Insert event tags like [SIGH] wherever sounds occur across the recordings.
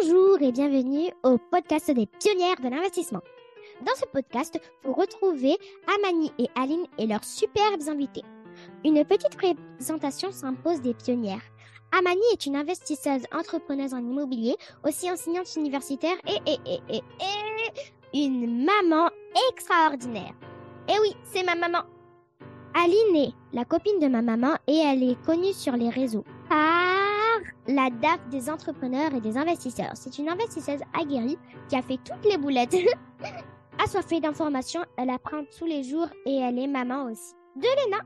Bonjour et bienvenue au podcast des pionnières de l'investissement. Dans ce podcast, vous retrouvez Amani et Aline et leurs superbes invités. Une petite présentation s'impose des pionnières. Amani est une investisseuse entrepreneuse en immobilier, aussi enseignante universitaire et, et, et, et, et une maman extraordinaire. Eh oui, c'est ma maman. Aline est la copine de ma maman et elle est connue sur les réseaux par la DAF des entrepreneurs et des investisseurs. C'est une investisseuse aguerrie qui a fait toutes les boulettes. [LAUGHS] Assoiffée d'informations, elle apprend tous les jours et elle est maman aussi. De Léna,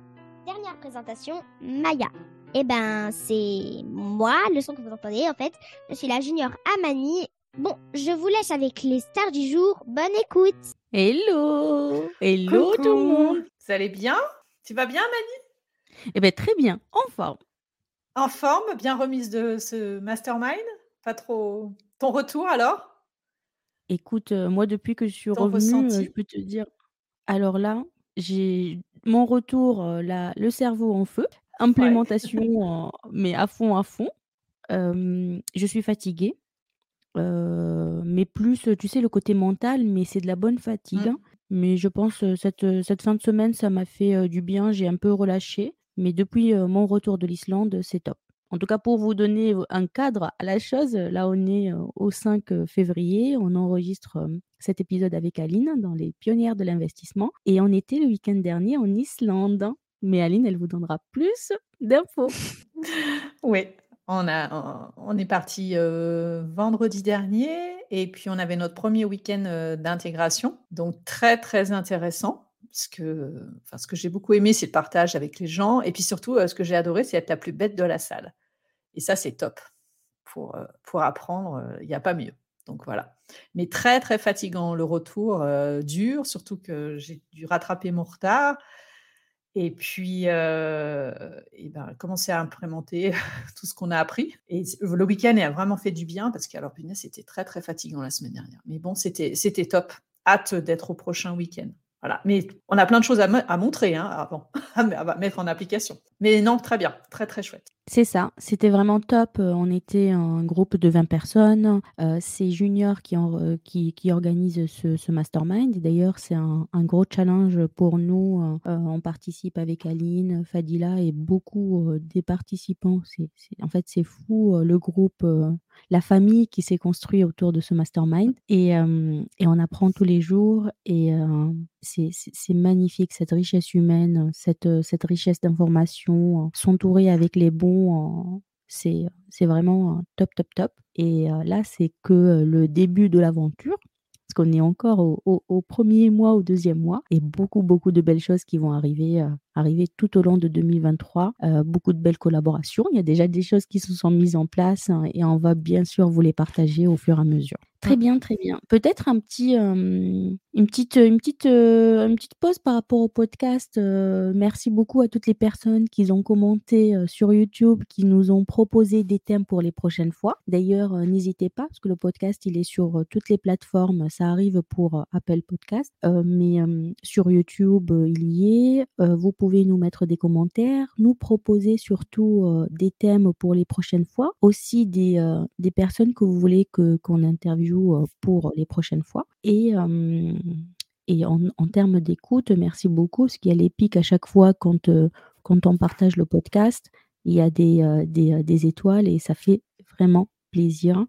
dernière présentation, Maya. Eh ben, c'est moi, le son que vous entendez en fait. Je suis la junior Amani. Bon, je vous laisse avec les stars du jour. Bonne écoute. Hello Hello Coucou. tout le monde Vous allez bien? Tu vas bien, Mani Eh bien, très bien, en forme. En forme Bien remise de ce mastermind? Pas trop. Ton retour alors? Écoute, euh, moi, depuis que je suis Ton revenue, euh, ressenti? je peux te dire, alors là, j'ai mon retour, euh, là, le cerveau en feu, implémentation, en- mais à fond, à fond. Je suis fatiguée, mais plus, tu sais, le côté mental, mais c'est de la bonne fatigue. Mm. hein. Mais je pense cette, cette fin de semaine, ça m'a fait du bien, j'ai un peu relâché. Mais depuis euh, mon retour de l'Islande, c'est top. En tout cas, pour vous donner euh, un cadre à la chose, euh, là, on est euh, au 5 février, on enregistre euh, cet épisode avec Aline dans les pionnières de l'investissement. Et on était le week-end dernier en Islande. Mais Aline, elle vous donnera plus d'infos. Oui. On, est parti euh, vendredi dernier et puis on avait notre premier week-end euh, d'intégration. Donc très, très intéressant. Parce que, enfin, ce que j'ai beaucoup aimé, c'est le partage avec les gens. Et puis surtout, euh, ce que j'ai adoré, c'est être la plus bête de la salle. Et ça, c'est top. Pour, euh, pour apprendre, il n'y a pas mieux. Donc voilà. Mais très, très fatigant. Le retour euh, dur, surtout que j'ai dû rattraper mon retard. Et puis, euh, et ben, commencer à implémenter [LAUGHS] tout ce qu'on a appris. Et le week-end a vraiment fait du bien parce que, alors, punaise, c'était très, très fatigant la semaine dernière. Mais bon, c'était top. Hâte d'être au prochain week-end. Voilà. Mais on a plein de choses à, mo- à montrer hein, avant, [LAUGHS] à mettre en application. Mais non, très bien. Très, très chouette. C'est ça, c'était vraiment top. Euh, On était un groupe de 20 personnes. Euh, c'est Junior qui, euh, organise ce, mastermind. D'ailleurs, c'est un, gros challenge pour nous. On participe avec Aline, Fadila et beaucoup des participants. En fait, c'est fou le groupe, la famille qui s'est construite autour de ce mastermind. Et, euh, on apprend tous les jours. Et euh, c'est, magnifique, cette richesse humaine, cette, euh, cette richesse d'informations, s'entourer avec les bons, c'est, vraiment top, top, top. Et là, c'est que le début de l'aventure, parce qu'on est encore au, premier mois, au deuxième mois, et beaucoup, beaucoup de belles choses qui vont arriver, euh, arriver tout au long de 2023. Euh, beaucoup de belles collaborations. Il y a déjà des choses qui se sont mises en place hein, et on va bien sûr vous les partager au fur et à mesure. Très bien, très bien. Peut-être un petit, euh, une petite, une petite, euh, une petite pause par rapport au podcast. Euh, merci beaucoup à toutes les personnes qui ont commenté sur YouTube, qui nous ont proposé des thèmes pour les prochaines fois. D'ailleurs, n'hésitez pas parce que le podcast il est sur toutes les plateformes. Ça arrive pour Apple Podcast, mais sur YouTube il y est. Vous pouvez nous mettre des commentaires, nous proposer surtout des thèmes pour les prochaines fois, aussi des, des personnes que vous voulez que qu'on interviewe euh, pour les prochaines fois. Et et en, termes d'écoute, merci beaucoup, parce qu'il y a les pics à chaque fois quand, euh, quand on partage le podcast. Il y a des, euh, des, des étoiles et ça fait vraiment plaisir.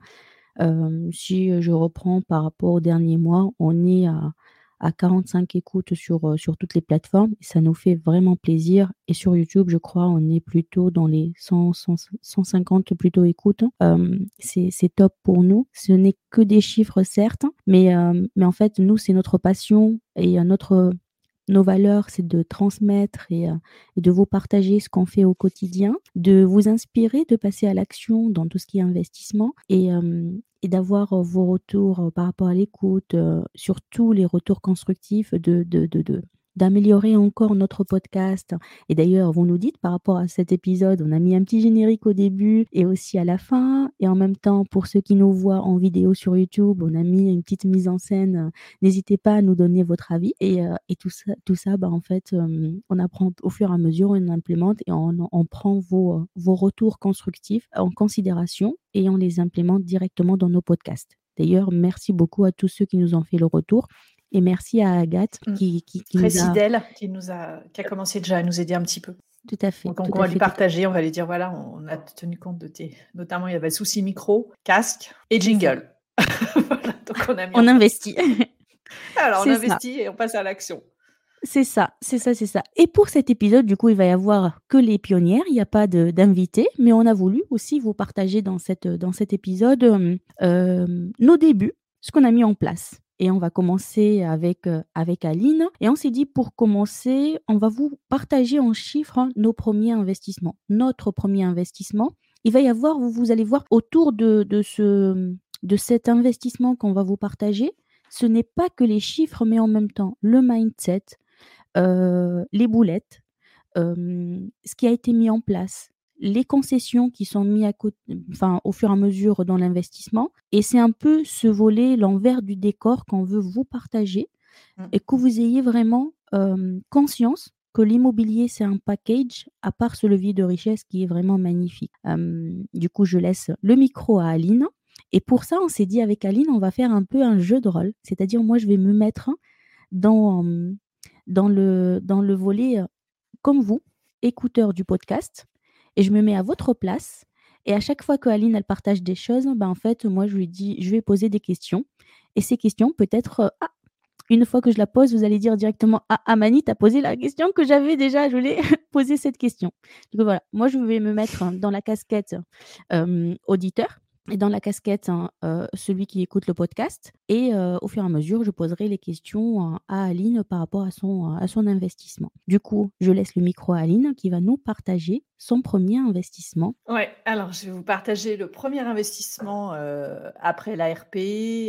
Si je reprends par rapport au dernier mois, on est à, à 45 écoutes sur, euh, sur toutes les plateformes ça nous fait vraiment plaisir. Et sur YouTube, je crois, on est plutôt dans les 100, 100 150 plutôt écoutes. Euh, c'est c'est top pour nous. Ce n'est que des chiffres, certes, mais, euh, mais en fait, nous, c'est notre passion et euh, notre, nos valeurs, c'est de transmettre et, euh, et de vous partager ce qu'on fait au quotidien, de vous inspirer, de passer à l'action dans tout ce qui est investissement et, euh, d'avoir euh, vos retours par rapport à l'écoute, euh, surtout les retours constructifs de, de, d'améliorer encore notre podcast. Et d'ailleurs, vous nous dites par rapport à cet épisode, on a mis un petit générique au début et aussi à la fin. Et en même temps, pour ceux qui nous voient en vidéo sur YouTube, on a mis une petite mise en scène. N'hésitez pas à nous donner votre avis. Et, euh, et tout ça, tout ça bah, en fait, euh, on apprend au fur et à mesure, on implémente et on, on prend vos, vos retours constructifs en considération et on les implémente directement dans nos podcasts. D'ailleurs, merci beaucoup à tous ceux qui nous ont fait le retour. Et merci à Agathe Mm. qui, qui, qui Très nous a... fidèle, qui, nous a, qui a commencé déjà à nous aider un petit peu. Tout à fait. Donc, on va lui partager, on va lui dire voilà, on a tenu compte de tes. Notamment, il y avait souci micro, casque et jingle. [LAUGHS] voilà, donc on a mis On en- investit. [LAUGHS] Alors, on ça. investit et on passe à l'action. C'est ça, c'est ça, c'est ça. Et pour cet épisode, du coup, il va y avoir que les pionnières, il n'y a pas d'invités, mais on a voulu aussi vous partager dans, cette, dans cet épisode euh, euh, nos débuts, ce qu'on a mis en place. Et on va commencer avec, euh, avec Aline. Et on s'est dit, pour commencer, on va vous partager en chiffres hein, nos premiers investissements. Notre premier investissement, il va y avoir, vous, vous allez voir, autour de, de, ce, de cet investissement qu'on va vous partager, ce n'est pas que les chiffres, mais en même temps le mindset, euh, les boulettes, euh, ce qui a été mis en place, les concessions qui sont mises à côté, enfin, au fur et à mesure dans l'investissement. Et c'est un peu ce volet, l'envers du décor qu'on veut vous partager Mm. et que vous ayez vraiment euh, conscience que l'immobilier, c'est un package, à part ce levier de richesse qui est vraiment magnifique. Euh, du coup, je laisse le micro à Aline. Et pour ça, on s'est dit avec Aline, on va faire un peu un jeu de rôle. C'est-à-dire, moi, je vais me mettre dans, dans, le, dans le volet, comme vous, écouteur du podcast, et je me mets à votre place. Et à chaque fois que Aline, elle partage des choses, ben, en fait, moi, je lui dis, je vais poser des questions. Et ces questions, peut-être, euh, ah, une fois que je la pose, vous allez dire directement Ah, Amani, tu as posé la question que j'avais déjà, je voulais [LAUGHS] poser cette question. Coup, voilà, moi, je vais me mettre hein, dans la casquette euh, auditeur et dans la casquette hein, euh, celui qui écoute le podcast. Et euh, au fur et à mesure, je poserai les questions à Aline par rapport à son, à son investissement. Du coup, je laisse le micro à Aline qui va nous partager son premier investissement. Ouais, alors je vais vous partager le premier investissement euh, après l'ARP,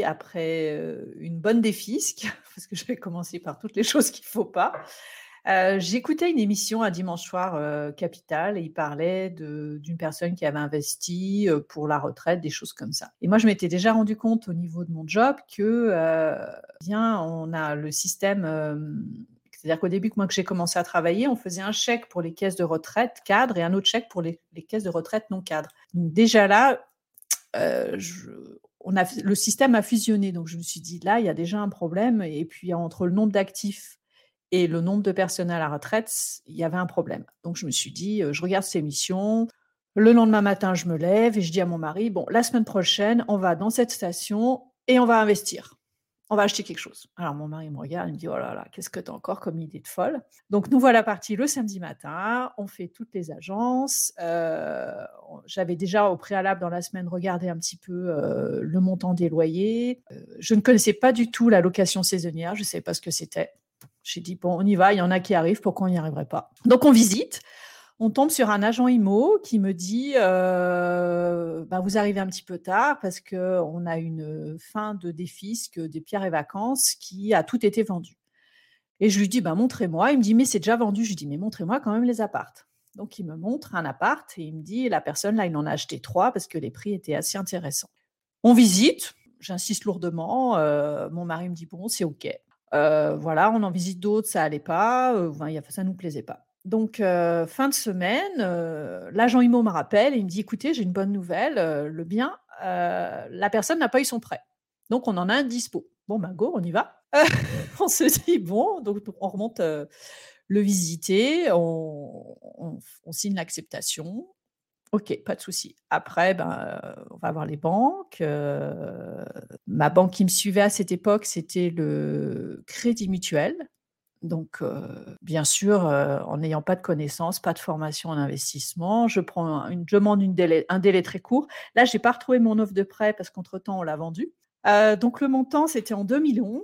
après une bonne défisque, [LAUGHS] parce que je vais commencer par toutes les choses qu'il ne faut pas. Euh, J'écoutais une émission un dimanche soir euh, Capital et il parlait d'une personne qui avait investi euh, pour la retraite, des choses comme ça. Et moi, je m'étais déjà rendu compte au niveau de mon job que euh, bien, on a le système. c'est-à-dire qu'au début, moi que j'ai commencé à travailler, on faisait un chèque pour les caisses de retraite cadres et un autre chèque pour les, les caisses de retraite non cadres. Donc déjà là, on a, le système a fusionné. Donc je me suis dit, là, il y a déjà un problème. Et puis entre le nombre d'actifs et le nombre de personnes à la retraite, il y avait un problème. Donc je me suis dit, euh, je regarde ces émissions. Le lendemain matin, je me lève et je dis à mon mari, bon, la semaine prochaine, on va dans cette station et on va investir. On va acheter quelque chose. Alors mon mari me regarde, il me dit, oh là là, qu'est-ce que tu as encore comme idée de folle? Donc nous voilà partis le samedi matin, on fait toutes les agences. Euh, J'avais déjà au préalable dans la semaine regardé un petit peu euh, le montant des loyers. Je ne connaissais pas du tout la location saisonnière, je ne savais pas ce que c'était. J'ai dit, bon, on y va, il y en a qui arrivent, pourquoi on n'y arriverait pas? Donc on visite, on tombe sur un agent IMO qui me dit, bah, vous arrivez un petit peu tard parce qu'on a une fin de défisque des pierres et vacances qui a tout été vendu. Et je lui dis, bah, montrez-moi. Il me dit, mais c'est déjà vendu. Je lui dis, mais montrez-moi quand même les appartes. Donc il me montre un appart et il me dit, la personne là, il en a acheté trois parce que les prix étaient assez intéressants. On visite, j'insiste lourdement. euh, mon mari me dit, bon, c'est OK. Euh, voilà, on en visite d'autres, ça allait pas, euh, enfin, ça nous plaisait pas. Donc, euh, fin de semaine, euh, l'agent IMO me rappelle et il me dit écoutez, j'ai une bonne nouvelle, le bien, la personne n'a pas eu son prêt. Donc, on en a un dispo. Bon, ben go, on y va. [LAUGHS] On se dit bon, donc on remonte le visiter, on signe l'acceptation. Ok, pas de souci. Après, ben, on va voir les banques. ma banque qui me suivait à cette époque, c'était le Crédit Mutuel. Donc, bien sûr, en n'ayant pas de connaissances, pas de formation en investissement, je prends une, demande une délai- un délai très court. Là, je n'ai pas retrouvé mon offre de prêt parce qu'entre-temps, on l'a vendu. Euh, donc, le montant, c'était en 2011.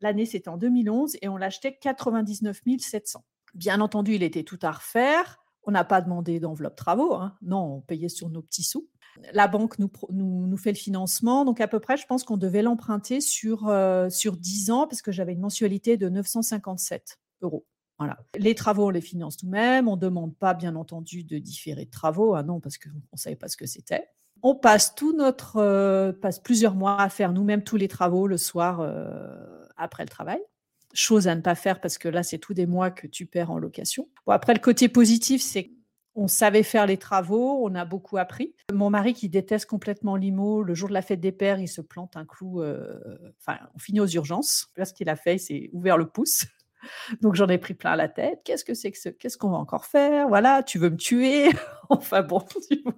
L'année, c'était en 2011 et on l'achetait 99 700. Bien entendu, il était tout à refaire. On n'a pas demandé d'enveloppe travaux. hein. Non, on payait sur nos petits sous. La banque nous, fait le financement. Donc, à peu près, je pense qu'on devait l'emprunter sur, euh, sur 10 ans parce que j'avais une mensualité de 957 euros. Voilà. Les travaux, on les finance nous-mêmes. On ne demande pas, bien entendu, de différer de travaux. Ah non, parce qu'on ne savait pas ce que c'était. On passe tout notre, euh, passe plusieurs mois à faire nous-mêmes tous les travaux le soir euh, après le travail. Chose à ne pas faire parce que là, c'est tous des mois que tu perds en location. Bon, après, le côté positif, c'est on savait faire les travaux, on a beaucoup appris. Mon mari qui déteste complètement l'IMO, le jour de la fête des pères, il se plante un clou. Euh, enfin, on finit aux urgences. Là, ce qu'il a fait, c'est ouvert le pouce. [LAUGHS] Donc j'en ai pris plein la tête. Qu'est-ce que c'est que ce Qu'est-ce qu'on va encore faire? Voilà, tu veux me tuer? [LAUGHS] Enfin bon,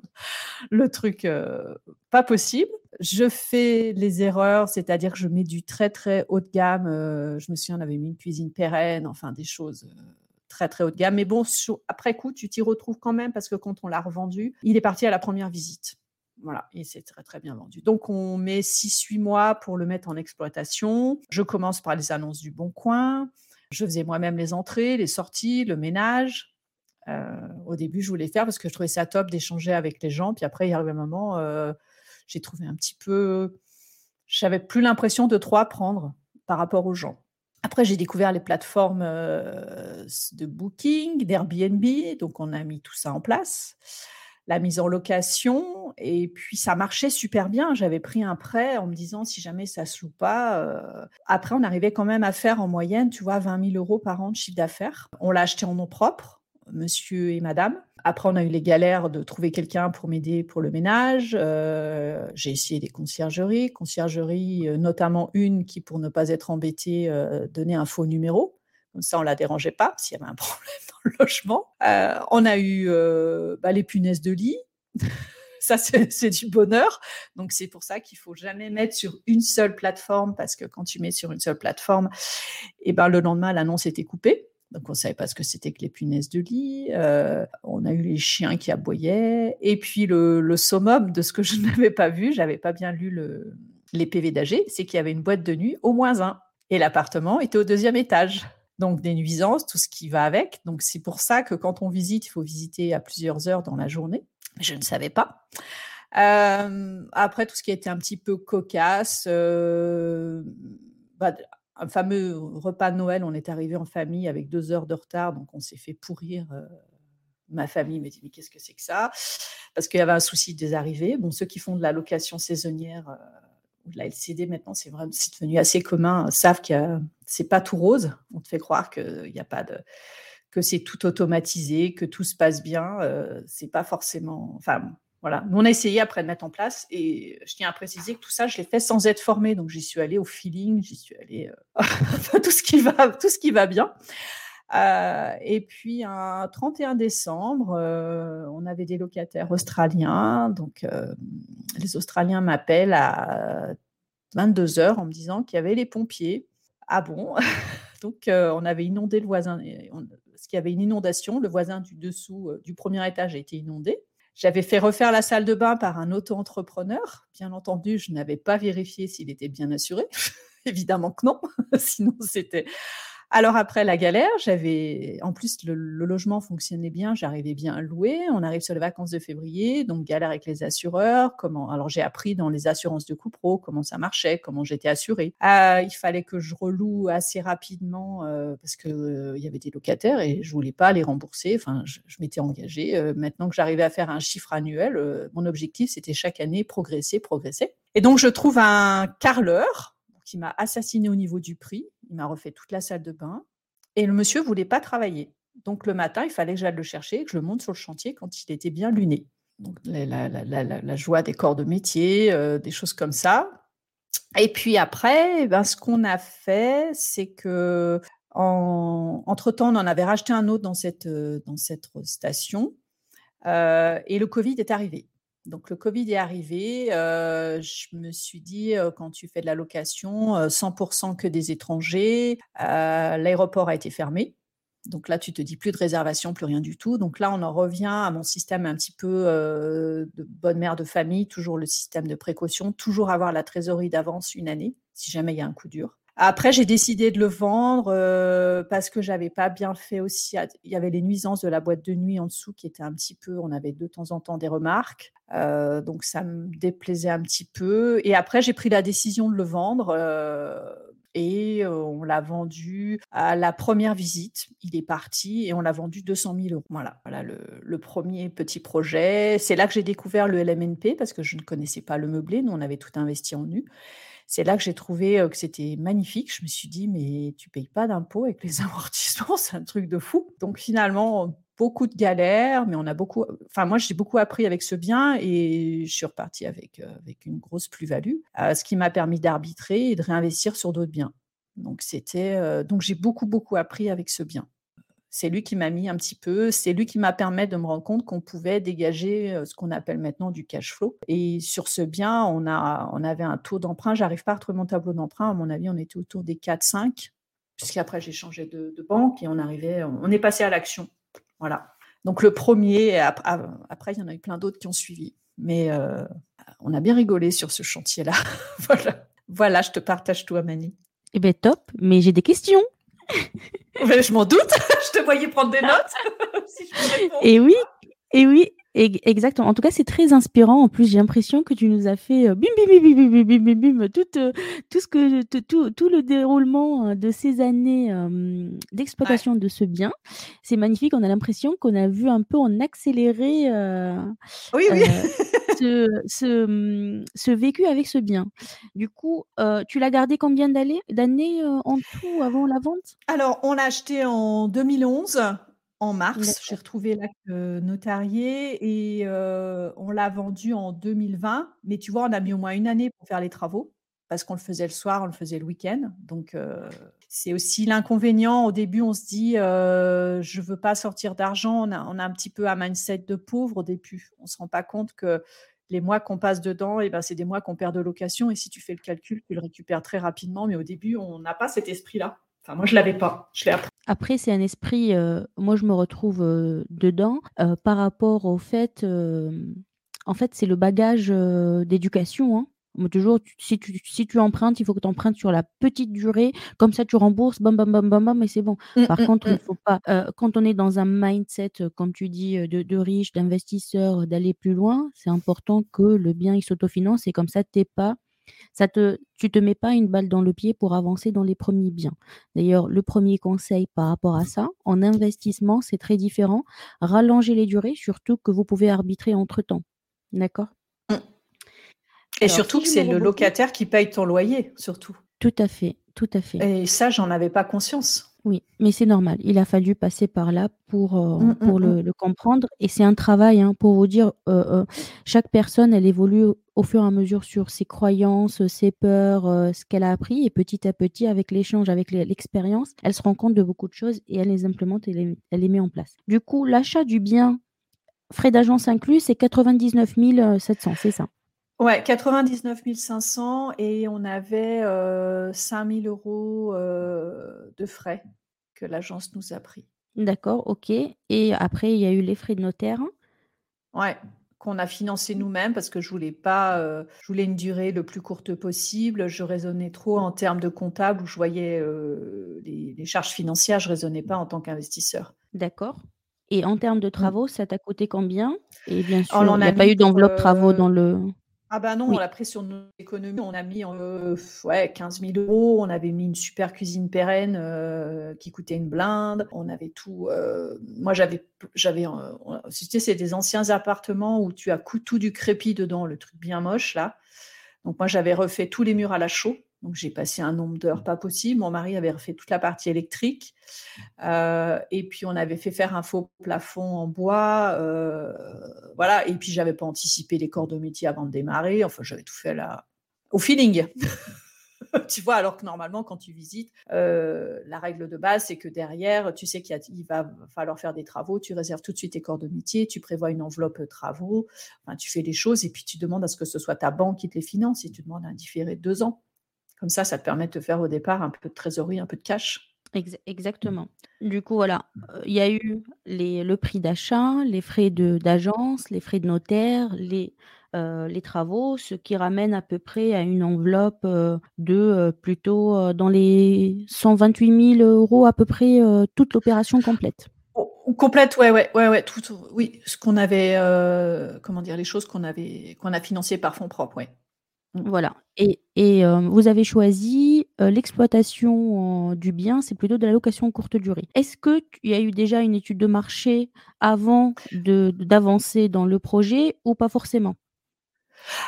[LAUGHS] le truc euh, pas possible. Je fais les erreurs, c'est-à-dire que je mets du très très haut de gamme. Euh, je me souviens, on avait mis une cuisine pérenne, enfin des choses euh, très très haut de gamme. Mais bon, après coup, tu t'y retrouves quand même parce que quand on l'a revendu, il est parti à la première visite. Voilà, et c'est très très bien vendu. Donc on met 6-8 mois pour le mettre en exploitation. Je commence par les annonces du Bon Coin. Je faisais moi-même les entrées, les sorties, le ménage. Euh, au début, je voulais faire parce que je trouvais ça top d'échanger avec les gens. Puis après, il y arrive un moment, j'ai trouvé un petit peu. J'avais plus l'impression de trop apprendre par rapport aux gens. Après, j'ai découvert les plateformes euh, de booking, d'Airbnb. Donc, on a mis tout ça en place la mise en location. Et puis, ça marchait super bien. J'avais pris un prêt en me disant, si jamais ça se loue pas. Euh, après, on arrivait quand même à faire en moyenne, tu vois, 20 000 euros par an de chiffre d'affaires. On l'a acheté en nom propre, monsieur et madame. Après, on a eu les galères de trouver quelqu'un pour m'aider pour le ménage. Euh, j'ai essayé des conciergeries, conciergeries, euh, notamment une qui, pour ne pas être embêtée, donnait un faux numéro. Comme ça, on la dérangeait pas s'il y avait un [LAUGHS] problème dans le logement. Euh, on a eu euh, bah, les punaises de lit. [LAUGHS] ça, c'est du bonheur. Donc, c'est pour ça qu'il faut jamais mettre sur une seule plateforme parce que quand tu mets sur une seule plateforme, eh ben, le lendemain, l'annonce était coupée. Donc, on savait pas ce que c'était que les punaises de lit. Euh, on a eu les chiens qui aboyaient. Et puis, le, le summum de ce que je [LAUGHS] n'avais pas vu, j'avais pas bien lu le, les PV d'AG, c'est qu'il y avait une boîte de nuit au moins un. Et l'appartement était au deuxième étage donc des nuisances, tout ce qui va avec. Donc c'est pour ça que quand on visite, il faut visiter à plusieurs heures dans la journée. Je ne savais pas. Euh, après, tout ce qui était un petit peu cocasse, euh, bah, un fameux repas de Noël, on est arrivé en famille avec deux heures de retard, donc on s'est fait pourrir. Euh, ma famille m'a dit mais qu'est-ce que c'est que ça? Parce qu'il y avait un souci des arrivées. Bon, ceux qui font de la location saisonnière la LCD maintenant, c'est vraiment devenu assez commun, savent que c'est pas tout rose. On te fait croire qu'il a pas de que c'est tout automatisé, que tout se passe bien. Euh, c'est pas forcément. Enfin, voilà. On a essayé après de mettre en place et je tiens à préciser que tout ça, je l'ai fait sans être formée. Donc, j'y suis allée au feeling, j'y suis allée euh, [LAUGHS] tout ce qui va, bien. Euh, et puis, un 31 décembre, euh, on avait des locataires australiens. Donc, les Australiens m'appellent à 22 heures en me disant qu'il y avait les pompiers. Ah bon? [LAUGHS] Donc, on avait inondé le voisin. parce qu'il y avait une inondation, le voisin du dessous du premier étage a été inondé. J'avais fait refaire la salle de bain par un auto-entrepreneur. Bien entendu, je n'avais pas vérifié s'il était bien assuré. [LAUGHS] Évidemment que non, [LAUGHS] sinon c'était alors après la galère, j'avais en plus le, logement fonctionnait bien, j'arrivais bien à louer. On arrive sur les vacances de février, donc galère avec les assureurs. Comment Alors j'ai appris dans les assurances de pro comment ça marchait, comment j'étais assurée. Euh, il fallait que je reloue assez rapidement euh, parce que euh, il y avait des locataires et je voulais pas les rembourser. Enfin, je, je m'étais engagée. maintenant que j'arrivais à faire un chiffre annuel, mon objectif c'était chaque année progresser, progresser. Et donc je trouve un carleur qui m'a assassiné au niveau du prix. Il m'a refait toute la salle de bain. Et le monsieur voulait pas travailler. Donc le matin, il fallait que j'aille le chercher, que je le monte sur le chantier quand il était bien luné. Donc la, joie des corps de métier, euh, des choses comme ça. Et puis après, eh ben, ce qu'on a fait, c'est que entre-temps, on en avait racheté un autre dans cette, euh, dans cette station. Euh, et le Covid est arrivé. Donc le Covid est arrivé, euh, je me suis dit euh, quand tu fais de la location, 100% euh, que des étrangers, l'aéroport a été fermé. Donc là, tu te dis plus de réservation, plus rien du tout. Donc là, on en revient à mon système un petit peu de bonne mère de famille, toujours le système de précaution, toujours avoir la trésorerie d'avance une année, si jamais il y a un coup dur. Après, j'ai décidé de le vendre euh, parce que j'avais pas bien fait aussi. Il y avait les nuisances de la boîte de nuit en dessous qui étaient un petit peu. On avait de temps en temps des remarques, euh, donc ça me déplaisait un petit peu. Et après, j'ai pris la décision de le vendre. Euh, et on l'a vendu à la première visite. Il est parti et on l'a vendu 200 000 euros. Voilà, voilà le, premier petit projet. C'est là que j'ai découvert le LMNP parce que je ne connaissais pas le meublé. Nous, on avait tout investi en nu. C'est là que j'ai trouvé que c'était magnifique. Je me suis dit, mais tu payes pas d'impôts avec les [LAUGHS] amortissements, c'est un truc de fou. Donc finalement, beaucoup de galères, mais on a beaucoup. Enfin, moi, j'ai beaucoup appris avec ce bien et je suis repartie avec, avec une grosse plus-value, ce qui m'a permis d'arbitrer et de réinvestir sur d'autres biens. Donc, c'était, donc j'ai beaucoup, beaucoup appris avec ce bien. C'est lui qui m'a mis un petit peu, c'est lui qui m'a permis de me rendre compte qu'on pouvait dégager ce qu'on appelle maintenant du cash flow. Et sur ce bien, on, avait un taux d'emprunt, j'arrive pas à retrouver mon tableau d'emprunt, à mon avis, on était autour des 4-5, puisqu'après j'ai changé de, banque et on arrivait, on est passé à l'action. Voilà. Donc le premier, après, il y en a eu plein d'autres qui ont suivi. Mais on a bien rigolé sur ce chantier-là. [LAUGHS] voilà. voilà, je te partage tout, Amani. Eh bien, top, mais j'ai des questions. [LAUGHS] Ben, je m'en doute, [LAUGHS] je te voyais prendre des notes. [LAUGHS] si je et oui, et oui, exactement. En tout cas, c'est très inspirant. En plus, j'ai l'impression que tu nous as fait euh, bim bim bim bim bim bim bim euh, tout, euh, tout ce que tout, tout le déroulement de ces années euh, d'exploitation ouais. de ce bien. C'est magnifique. On a l'impression qu'on a vu un peu en accéléré. Euh, oui oui. Euh, ce, ce, ce, vécu avec ce bien. Du coup, tu l'as gardé combien d'années en tout avant la vente? Alors, on l'a acheté en 2011 en mars. J'ai retrouvé l'acte notarié et on l'a vendu en 2020. Mais tu vois, on a mis au moins une année pour faire les travaux parce qu'on le faisait le soir, on le faisait le week-end. Donc, c'est aussi l'inconvénient. Au début, on se dit, je veux pas sortir d'argent. On a, un petit peu un mindset de pauvre au début. On se rend pas compte que les mois qu'on passe dedans, et eh ben, c'est des mois qu'on perd de location. Et si tu fais le calcul, tu le récupères très rapidement. Mais au début, on n'a pas cet esprit-là. Enfin, moi, je l'avais pas. Après, c'est un esprit, moi je me retrouve dedans par rapport au fait, en fait, c'est le bagage d'éducation. Hein. Toujours, si tu, si tu empruntes, il faut que tu empruntes sur la petite durée, comme ça tu rembourses, bam, bam, bam, bam, bam, et c'est bon. Mmh, par mmh, contre, il mmh. faut pas, quand on est dans un mindset, comme tu dis, de, de riche, d'investisseur, d'aller plus loin, c'est important que le bien il s'autofinance et comme ça, tu pas ça te, tu te mets pas une balle dans le pied pour avancer dans les premiers biens. D'ailleurs, le premier conseil par rapport à ça, en investissement, c'est très différent. Rallonger les durées, surtout que vous pouvez arbitrer entre temps. D'accord? Mmh. Et surtout que c'est le locataire qui paye ton loyer, surtout. Tout à fait, tout à fait. Et ça, j'en avais pas conscience. Oui, mais c'est normal. Il a fallu passer par là pour, euh, mmh, mmh, pour le, le comprendre. Et c'est un travail, hein, pour vous dire, euh, euh, chaque personne, elle évolue au fur et à mesure sur ses croyances, ses peurs, ce qu'elle a appris. Et petit à petit, avec l'échange, avec l'expérience, elle se rend compte de beaucoup de choses et elle les implémente et les, elle les met en place. Du coup, l'achat du bien, frais d'agence inclus, c'est 99 700, c'est ça Ouais, 99 500 et on avait 5 000 euros de frais que l'agence nous a pris. D'accord, ok. Et après, il y a eu les frais de notaire Ouais, qu'on a financé nous-mêmes parce que je voulais pas, je voulais une durée le plus courte possible. Je raisonnais trop en termes de comptable où je voyais les, charges financières, je raisonnais pas en tant qu'investisseur. D'accord. Et en termes de mmh. travaux, ça t'a coûté combien? Et bien sûr, il n'y a pas eu d'enveloppe travaux dans le. Ah ben non, on l'a pris sur notre économie, on a mis euh, ouais, 15 000 euros, on avait mis une super cuisine pérenne euh, qui coûtait une blinde, on avait tout. Euh, moi j'avais, j'avais, c'est des anciens appartements où tu as tout du crépi dedans, le truc bien moche là. Donc moi j'avais refait tous les murs à la chaux, donc j'ai passé un nombre d'heures pas possible. Mon mari avait refait toute la partie électrique. Euh, et puis on avait fait faire un faux plafond en bois. Euh, voilà. Et puis j'avais pas anticipé les corps de métier avant de démarrer. Enfin, j'avais tout fait là au feeling. [LAUGHS] tu vois, alors que normalement, quand tu visites, euh, la règle de base, c'est que derrière, tu sais qu'il va falloir faire des travaux, tu réserves tout de suite tes corps de métier, tu prévois une enveloppe travaux, enfin, tu fais les choses et puis tu demandes à ce que ce soit ta banque qui te les finance et tu demandes un différé de deux ans. Comme ça, ça te permet de te faire au départ un peu de trésorerie, un peu de cash. exactement. Du coup, voilà, il y a eu les, le prix d'achat, les frais d'agence, les frais de notaire, les, les travaux, ce qui ramène à peu près à une enveloppe de plutôt dans les 128 000 euros à peu près toute l'opération complète. complète, ouais, ouais, ouais, ouais, tout, oui, ce qu'on avait, comment dire, les choses qu'on avait, qu'on a financées par fonds propres, ouais. Voilà et et vous avez choisi, l'exploitation du bien, c'est plutôt de la location courte durée. Est-ce qu'il y a eu déjà une étude de marché avant d'avancer dans le projet ou pas forcément?